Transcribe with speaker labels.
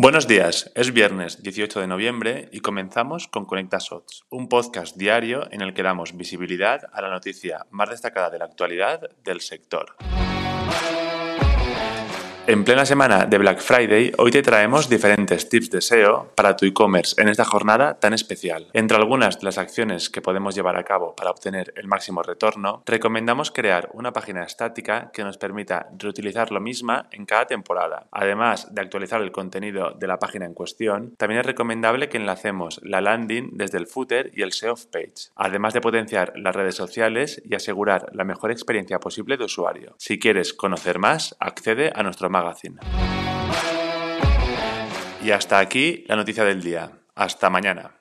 Speaker 1: Buenos días, es viernes 18 de noviembre y comenzamos con Conecta Shots, un podcast diario en el que damos visibilidad a la noticia más destacada de la actualidad del sector. En plena semana de Black Friday, hoy te traemos diferentes tips de SEO para tu e-commerce en esta jornada tan especial. Entre algunas de las acciones que podemos llevar a cabo para obtener el máximo retorno, recomendamos crear una página estática que nos permita reutilizar lo misma en cada temporada. Además de actualizar el contenido de la página en cuestión, también es recomendable que enlacemos la landing desde el footer y el SEO page, además de potenciar las redes sociales y asegurar la mejor experiencia posible de usuario. Si quieres conocer más, accede a nuestro y hasta aquí la noticia del día. Hasta mañana.